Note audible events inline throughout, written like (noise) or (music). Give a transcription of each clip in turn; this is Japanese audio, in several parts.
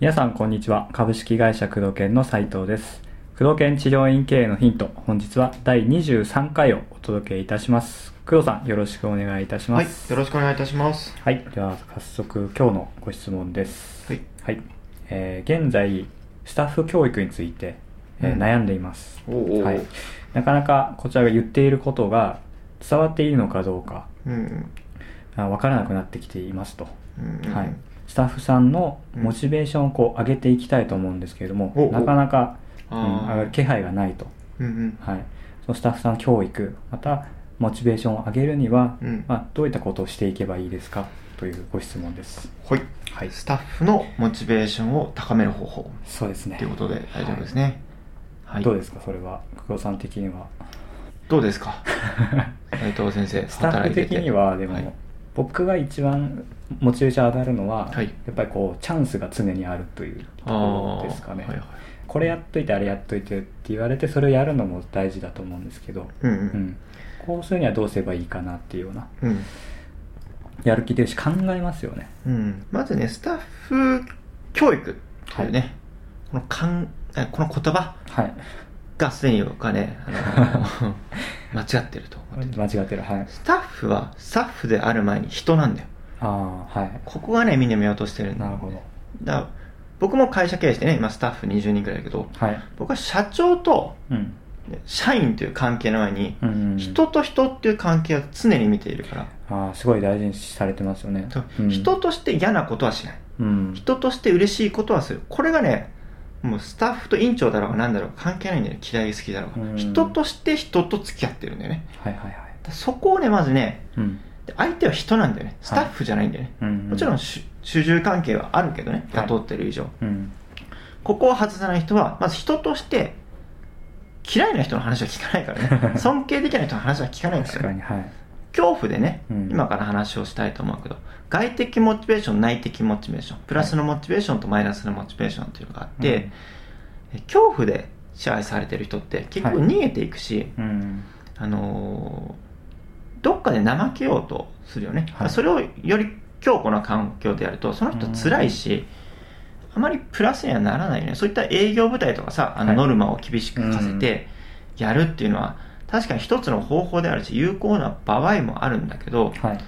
皆さんこんにちは。株式会社工藤研の斉藤です。工藤研治療院経営のヒント本日は第23回をお届けいたします。工藤さんよろしくお願いいたしまはい、すよろしくお願いいたします。はい、では早速今日のご質問です。はい、はい。えー現在スタッフ教育について、えーうん。悩んでいます。おうおう。はい、なかなかこちらが言っていることが伝わっているのかどうかうん、あ分からなくなってきていますと、うん、はい、スタッフさんのモチベーションをこう上げていきたいと思うんですけれども、おお。なかなか、うん、上がる気配がないと、うん、うん、はい、そのスタッフさん教育またモチベーションを上げるには、うん。まあ、どういったことをしていけばいいですか？というご質問です。はい、はい。スタッフのモチベーションを高める方法。そうですね。ということで大丈夫ですね。はい、どうですか？それは。久保さん的には。どうですか？(laughs) 斉藤先生、スタッフ的にはでも、はい僕が一番モチベーション上がるのは、はい。やっぱりこうチャンスが常にあるというところですかね、はいはい。これやっといてあれやっといてって言われてそれをやるのも大事だと思うんですけど、うん、う、うん。ん、こうするにはどうすればいいかなっていうようなうん、やる気出るし考えますよね。うん、まずね、スタッフ教育というね、このかんえこの言葉はい。がすでに僕はね、あの (laughs) 間違ってると思ってて。間違ってるはい。スタッフはスタッフである前に人なんだよ。ああはい。ここがね、みんな見落としてるんだなるほど。だから僕も会社経営してね、今スタッフ20人くらいだけど、はい。僕は社長とうん。社員という関係の前に、うん人と人っていう関係を常に見ているから、ああすごい大事にされてますよね。人として嫌なことはしない。うん。人として嬉しいことはする。これがね、もうスタッフと委員長だろうが何だろうが関係ないんだよね。嫌い好きだろうが。うん人として人と付き合ってるんだよね。はいはいはいそこをね、まずね、うんで相手は人なんだよね。スタッフじゃないんだよね。うんもちろん主主従関係はあるけどね、はい雇ってる以上。うんここを外さない人は、まず人として、嫌いな人の話は聞かないからね。(laughs) 尊敬できない人の話は聞かないんですよ。確かにはい恐怖でね、うん。今から話をしたいと思うけど、外的モチベーション、内的モチベーション、プラスのモチベーションとマイナスのモチベーションっていうのがあって、恐怖で支配されてる人って結局はい。逃げていくし、うん。あのーどっかで怠けようとするよね。はい。それをより強固な環境でやると、その人辛いし、あまりプラスにはならないよね。そういった営業部隊とかさ、あのはい。ノルマを厳しく課せてやるっていうのは、確かに一つの方法であるし、有効な場合もあるんだけど、はい。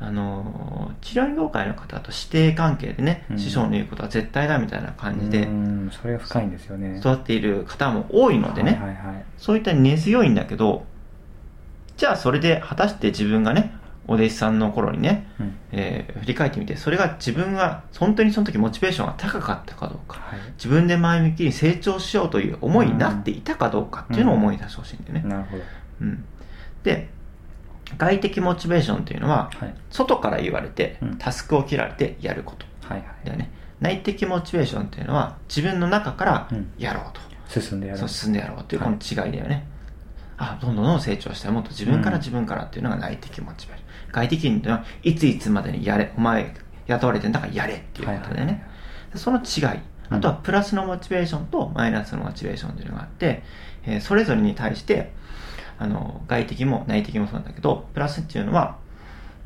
あのー治療業界の方と師弟関係でね、うん。師匠の言うことは絶対だみたいな感じでうんそれが深いんですよね。育っている方も多いのでね、はいはいはい。そういった根強いんだけど、じゃあそれで果たして自分がね、お弟子さんの頃にね、うん。えー振り返ってみて、それが自分が本当にその時モチベーションが高かったかどうか、はい。自分で前向きに成長しようという思いになっていたかどうかっていうのを思い出してほしいんだよね。なるほど。うん。で、外的モチベーションというのは、はい。外から言われてうん、タスクを切られてやること。はいはい。だよね。内的モチベーションっていうのは、自分の中からうん。やろうと。進んでやるそう進んでやろうっていうこはい。の違いだよね、あどんどんどんどん成長したいもっと自分から自分からっていうのが内的モチベーション、外的にはいついつまでにやれお前雇われてんだからやれっていうことだよね、はいはいはい。その違い。あとはプラスのモチベーションとマイナスのモチベーションというのがあって、えーそれぞれに対してあの外的も内的もそうなんだけどプラスっていうのは、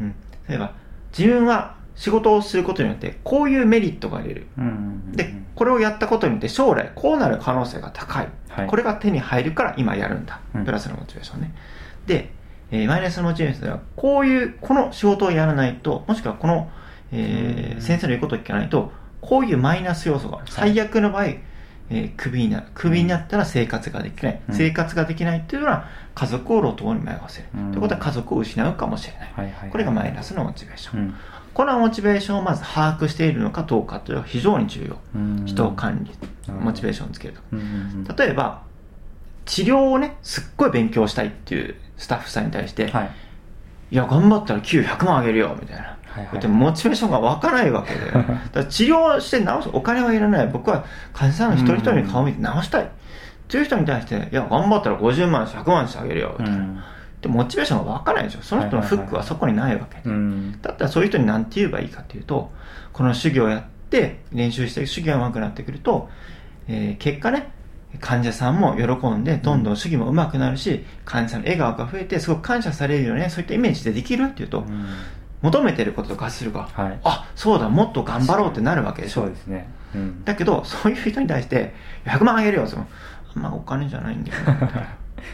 うん、例えば自分は仕事をすることによってこういうメリットが出る。うんうんうん。で、これをやったことによって将来こうなる可能性が高い。はい。これが手に入るから今やるんだ。うん。プラスのモチベーションね。で、えーマイナスのモチベーションでは、こういう、この仕事をやらないと、もしくはこの、えーうん先生の言うことを聞かないと、こういうマイナス要素がある。最悪の場合、えークビになる。クビになったら生活ができない。うん生活ができないっていうのは、家族を路頭に迷わせる。うんということは家族を失うかもしれない。はいはいはいこれがマイナスのモチベーション。うんこのモチベーションをまず把握しているのかどうかというのは非常に重要。うん人を管理、モチベーションをつけると。うんうんうん例えば、治療をね、すっごい勉強したいっていうスタッフさんに対して、はいい、や、頑張ったら給100万あげるよ、みたいな。はいはいでもモチベーションが湧かないわけで。(laughs) だから治療して治す、お金はいらない。僕は患者さんの一人一人に顔を見て治したい。っていう人に対して、いや、頑張ったら50万、100万してあげるよ、みたいな。うんで、モチベーションが湧かないでしょ。その人のフックはそこにないわけで。うんだったらそういう人に何て言えばいいかっていうと、この修行をやって練習して修行が上手くなってくると、えー結果ね、患者さんも喜んで、どんどん主義も上手くなるし、患者さんの笑顔が増えて、すごく感謝されるよね、そういったイメージでできるっていうと、うん求めてることと合致するから、はいあ、そうだ、もっと頑張ろうってなるわけでしょそう。ですね。うん。だけど、そういう人に対して、100万あげるよ、そのあんまお金じゃないんだよな、みたいなっ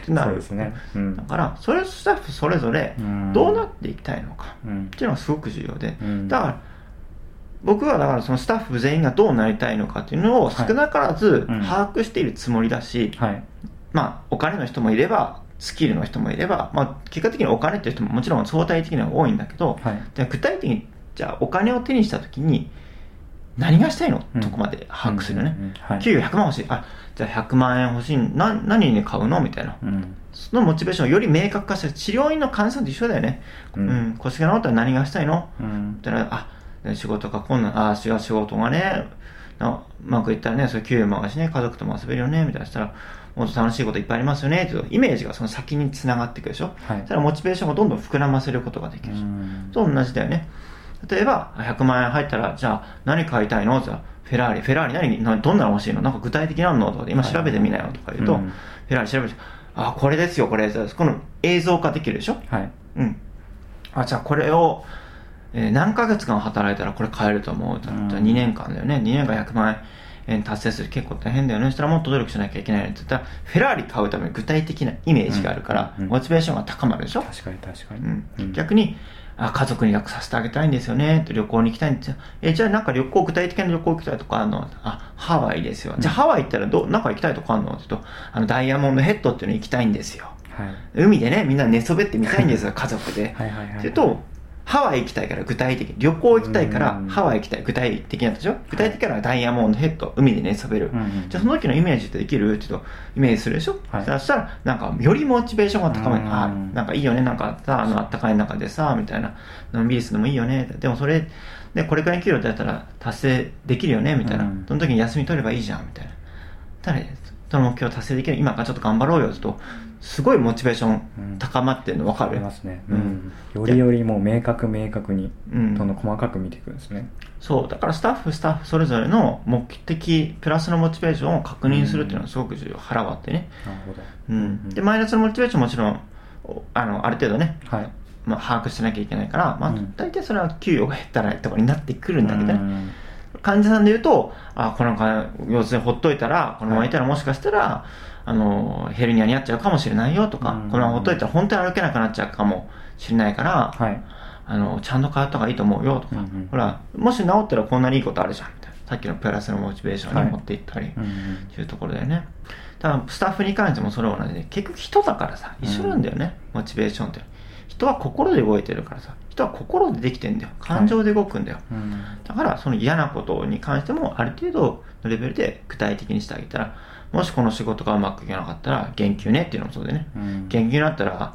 てなる。(laughs) そうですね。うんだ。から、それスタッフそれぞれうん、どうなっていきたいのか、うんっていうのがすごく重要で、うんだから、僕はだからそのスタッフ全員がどうなりたいのかっていうのを少なからずうん把握しているつもりだし、はい。まあ、お金の人もいれば、スキルの人もいれば、まあ、結果的にお金っていう人ももちろん相対的には多いんだけど、はい。じゃあ具体的に、じゃあお金を手にしたときに、何がしたいの、うんとこまで把握するよね。うんうんうんはい給与100万欲しい。あ、じゃあ100万円欲しい。な、何に買うの？みたいな。うん。そのモチベーションをより明確化して、治療院の患者さんと一緒だよね。ううんん、腰が治ったら何がしたいの？うんっ。たら、あ、仕事が困難、あ、違う仕事がね、なうまくいったらね、それ給与も上がるしね、家族とも遊べるよね、みたいなしたら、もっと楽しいこといっぱいありますよね、っていうイメージがその先に繋がっていくでしょ。はいそモチベーションをどんどん膨らませることができるし。うんと同じだよね。例えば、100万円入ったら、じゃあ、何買いたいの？じゃあ、フェラーリ、フェラーリ何、何？どんなの欲しいの？なんか具体的なの？とかで、今調べてみなよとか言うと、うんフェラーリ調べて、あ、これですよ、これ。この映像化できるでしょはい。うん。あ、じゃあこれを、えー何ヶ月間働いたらこれ買えると思う。じゃあうんじゃあ2年間だよね。2年間100万円達成する結構大変だよね。そしたらもっと努力しなきゃいけないねって言ったら、フェラーリ買うために具体的なイメージがあるから、うんうんモチベーションが高まるでしょ？確かに確かに。うんうん逆に、あ、家族に楽させてあげたいんですよね。旅行に行きたいんですよ。え、じゃあなんか旅行、具体的な旅行行きたいとかあるの？あ、ハワイですよ。じゃあハワイ行ったらど、なんか行きたいとこあるの？って言うと、あの、ダイヤモンドヘッドっていうの行きたいんですよ。はい。海でね、みんな寝そべってみたいんですよ、(laughs) 家族で。はいはいはいって言うと、ハワイ行きたいから具体的に、旅行行きたいからうんハワイ行きたい、具体的なんでしょ？具体的からダイヤモンドヘッド、海で寝そべる。じゃあその時のイメージってできる？ってと、イメージするでしょ、はいそしたら、なんか、よりモチベーションが高まる。うんあ、なんかいいよね、なんかさ、あの、あったかい中でさ、みたいな、のんびりするのもいいよね。でもそれ、で、これくらいの給料だったら達成できるよね、みたいな。うんその時に休み取ればいいじゃん、みたいな。ただ、その目標を達成できる、今からちょっと頑張ろうよ、と、すごいモチベーション高まってるの分かる、ありますね。ううんん。よりよりもう明確明確に、うんどんどん細かく見ていくんですね。そう、だからスタッフ、スタッフそれぞれの目的、プラスのモチベーションを確認するっていうのはすごく重要。腹割ってね。なるほど。うん。で、マイナスのモチベーションももちろん、おあの、ある程度ね、はい。まあ、把握しなきゃいけないから、まあうん、大体それは給与が減ったらとかになってくるんだけどね。うん患者さんで言うと、あ、このか、要するにほっといたら、このままいたらもしかしたら、あの、ヘルニアになっちゃうかもしれないよとか、うんこのままほっといたら本当に歩けなくなっちゃうかもしれないから、はい。あの、ちゃんと通った方がいいと思うよとか、うんうんほら、もし治ったらこんなにいいことあるじゃん、みたいな。さっきのプラスのモチベーションに持っていったり、うんうんっていうところだよね。多分スタッフに関してもそれは同じで、結局人だからさ、一緒なんだよね、モチベーションって。人は心で動いてるからさ、人は心でできてんだよ。感情で動くんだよ。うんだから、その嫌なことに関しても、ある程度のレベルで具体的にしてあげたら、もしこの仕事がうまくいかなかったら、減給ねっていうのもそうでね。うん減給になったら、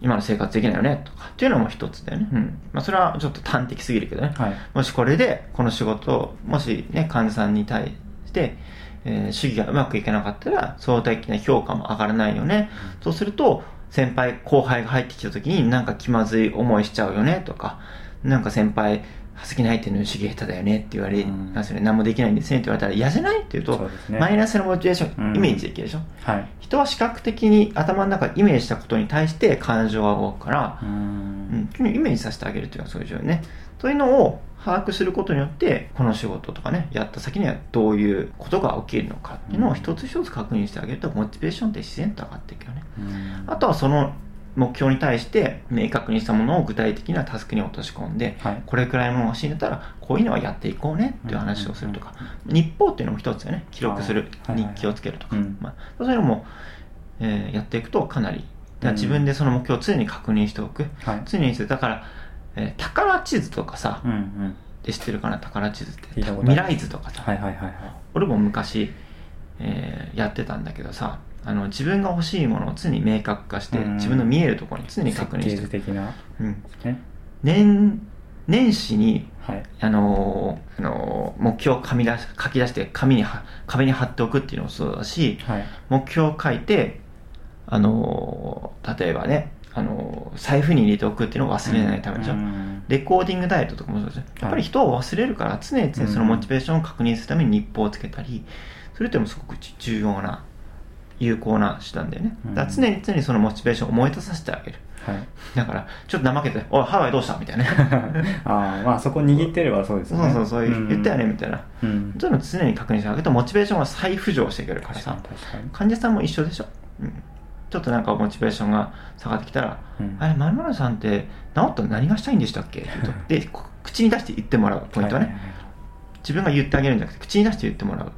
今の生活できないよねとかっていうのも一つだよね。うん。まあ、それはちょっと端的すぎるけどね。はい。もしこれで、この仕事を、もしね、患者さんに対して、えー主義がうまくいかなかったら、相対的な評価も上がらないよね。そうすると、先輩、後輩が入ってきた時になんか気まずい思いしちゃうよねとか、なんか先輩、好きな相手の主義下手だよねって言われうんますよね。何もできないんですねって言われたら嫌じゃないって言うと、ねマイナスのモチベーション、うんイメージできるでしょ？はい。人は視覚的に頭の中でイメージしたことに対して感情が動くから、ううんん、イメージさせてあげるっていうのはそういう重要ね。というのを把握することによって、この仕事とかね、やった先にはどういうことが起きるのかっていうのを一つ一つ確認してあげると、モチベーションって自然と上がっていくよね。うんあとはその目標に対して明確にしたものを具体的なタスクに落とし込んで、はいこれくらいのものが欲しいんだったら、こういうのはやっていこうねっていう話をするとか、日報っていうのも一つよね。記録する日記をつけるとか。うんまあ、そういうのも、えーやっていくとかなり、自分でその目標を常に確認しておく。はい。常にしてだから、えー宝地図とかさ、うんうん。で知ってるかな？宝地図って未来図とかさ、はいはいはいはい。俺も昔、えーやってたんだけどさあの自分が欲しいものを常に明確化して、うん。自分の見えるところに常に確認設して的な。うん、ね。年年始にはい。あのーあのー目標を紙出し書き出して紙には壁に貼っておくっていうのもそうだしはい。目標を書いてあのー例えばね、あのー財布に入れておくっていうのを忘れないためでしょ、うん。レコーディングダイエットとかもそうですよ。やっぱり人を忘れるから常に常にそのモチベーションを確認するために日報をつけたりするってもすごく重要な有効な手段だよね。うん。だ常に常にそのモチベーションを思い出させてあげる。はい。だからちょっと怠けて「おいハワイどうした?」みたいな。(laughs) ああまあそこ握ってればそうですよね。そうそうそうん。言ったよねみたいな。うん。そういうのを常に確認してあげるとモチベーションが再浮上してくるからさ。患者さんも一緒でしょ、うん、ちょっとなんかモチベーションが下がってきたら「うん。あれ〇〇さんって治ったら何がしたいんでしたっけ?」って言うとでこ口に出して言ってもらうポイントはね、はいはいはい。自分が言ってあげるんじゃなくて口に出して言ってもらう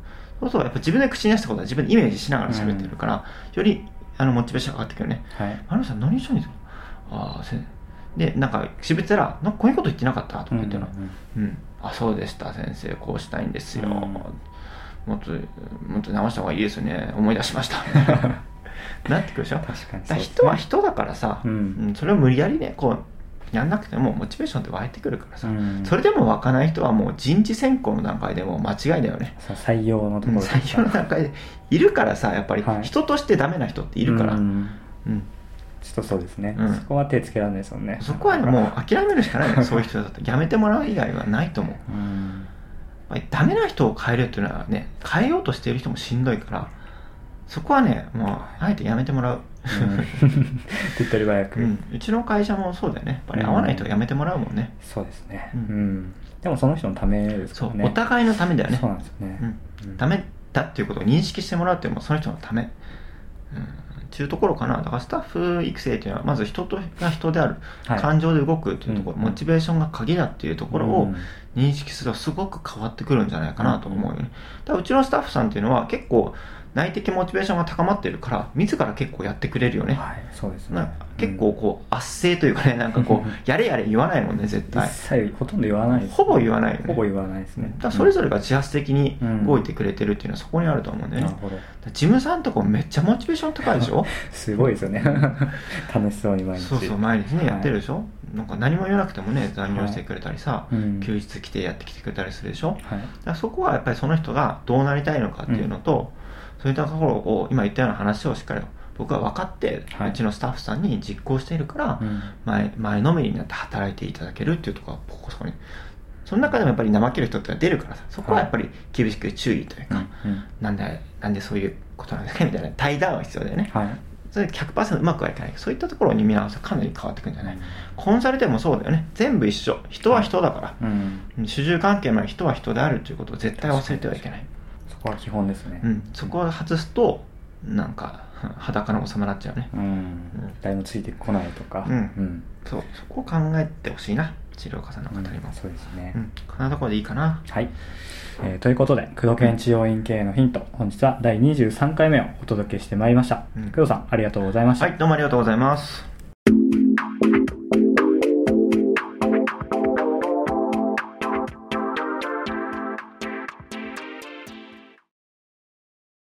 そうするとやっぱ自分で口に出したことは自分でイメージしながら喋ってるから、よりあのモチベーション上がってくるね。はい「〇〇さん何したいんですか?」ああせでなんか渋ってたら「なんかこういうこと言ってなかった?」とか言ってるの。うんうんうん、あそうでした先生こうしたいんですよ、うん。もっともっと直した方がいいですよね。思い出しました。(laughs) なってくるでしょ？確かにね。だ人は人だからさ、うん。それを無理やりねこうやんなくてもモチベーションって湧いてくるからさ、うん。それでも湧かない人はもう人事選考の段階でもう間違いだよね。採用のとうんころ採用の段階でいるからさやっぱりはい。人としてダメな人っているから、うん。うん。ちょっとそうですね、うん。そこは手つけられないですもんね。そこはねもう諦めるしかない (laughs) そういう人だと。やめてもらう以外はないと思う。うん。ダメな人を変えるっていうのはね変えようとしている人もしんどいからそこはねもうあえてやめてもらう、うん手っ取り早く、うん、うちの会社もそうだよね。やっぱり合わない人はやめてもらうもんね、そうですね、ううん。んでもその人のためですそう、からねお互いのためだよね。そうなんですよね、うん、ダメだっていうことを認識してもらうっていうのもその人のため、うん、っていうところかな。だからスタッフ育成っていうのはまず人とが人である、はい。感情で動くっていうところ、うん。モチベーションが鍵だっていうところをうん認識するとすごく変わってくるんじゃないかなと思うよね。だからうちのスタッフさんっていうのは結構内的モチベーションが高まってるから自ら結構やってくれるよね、はいそうですね。な結構こう圧政というかねなんかこう (laughs) やれやれ言わないもんね絶一対切ほとんど言わないですね、ほぼ言わないよね。ほぼ言わないですね。だそれぞれが自発的にうん。動いてくれてるっていうのはそこにあると思うんだよね、なるほど。ジムさんとかもめっちゃモチベーション高いでしょ？(laughs) すごいですよね。(laughs) 楽しそうに毎日。そうそう毎日ね、はいやってるでしょ？なんか何も言わなくてもね残業してくれたりさ、うん。休日来てやってきてくれたりするでしょ？はい。だからそこはやっぱりその人がどうなりたいのかっていうのと、そういったところを今言ったような話をしっかり僕は分かって、はい。うちのスタッフさんに実行しているから、うん。前前のめりになって働いていただけるっていうところはここそこに。その中でもやっぱり怠ける人って出るからさそこはやっぱり厳しく注意というか、うん。うん。なんでなんでそういうことなんですかみたいな対談は必要だよね、はいそれ100%うまくはいかない。そういったところに見直すとかなり変わってくるんじゃない、うん。コンサルでもそうだよね。全部一緒。人は人だから、うん。主従関係の人は人であるということを絶対忘れてはいけない、そこは基本ですね。うん、そこを外すとなんか裸の王様になっちゃうね。うん。誰もついてこないとか。うん。うん。そう。そこを考えてほしいな治療家さんの方にも、そうですね、うん、こんなところでいいかな。はい、えーということで工藤研治療院系のヒント本日は第23回目をお届けしてまいりました、うん工藤さんありがとうございました、はいどうもありがとうございます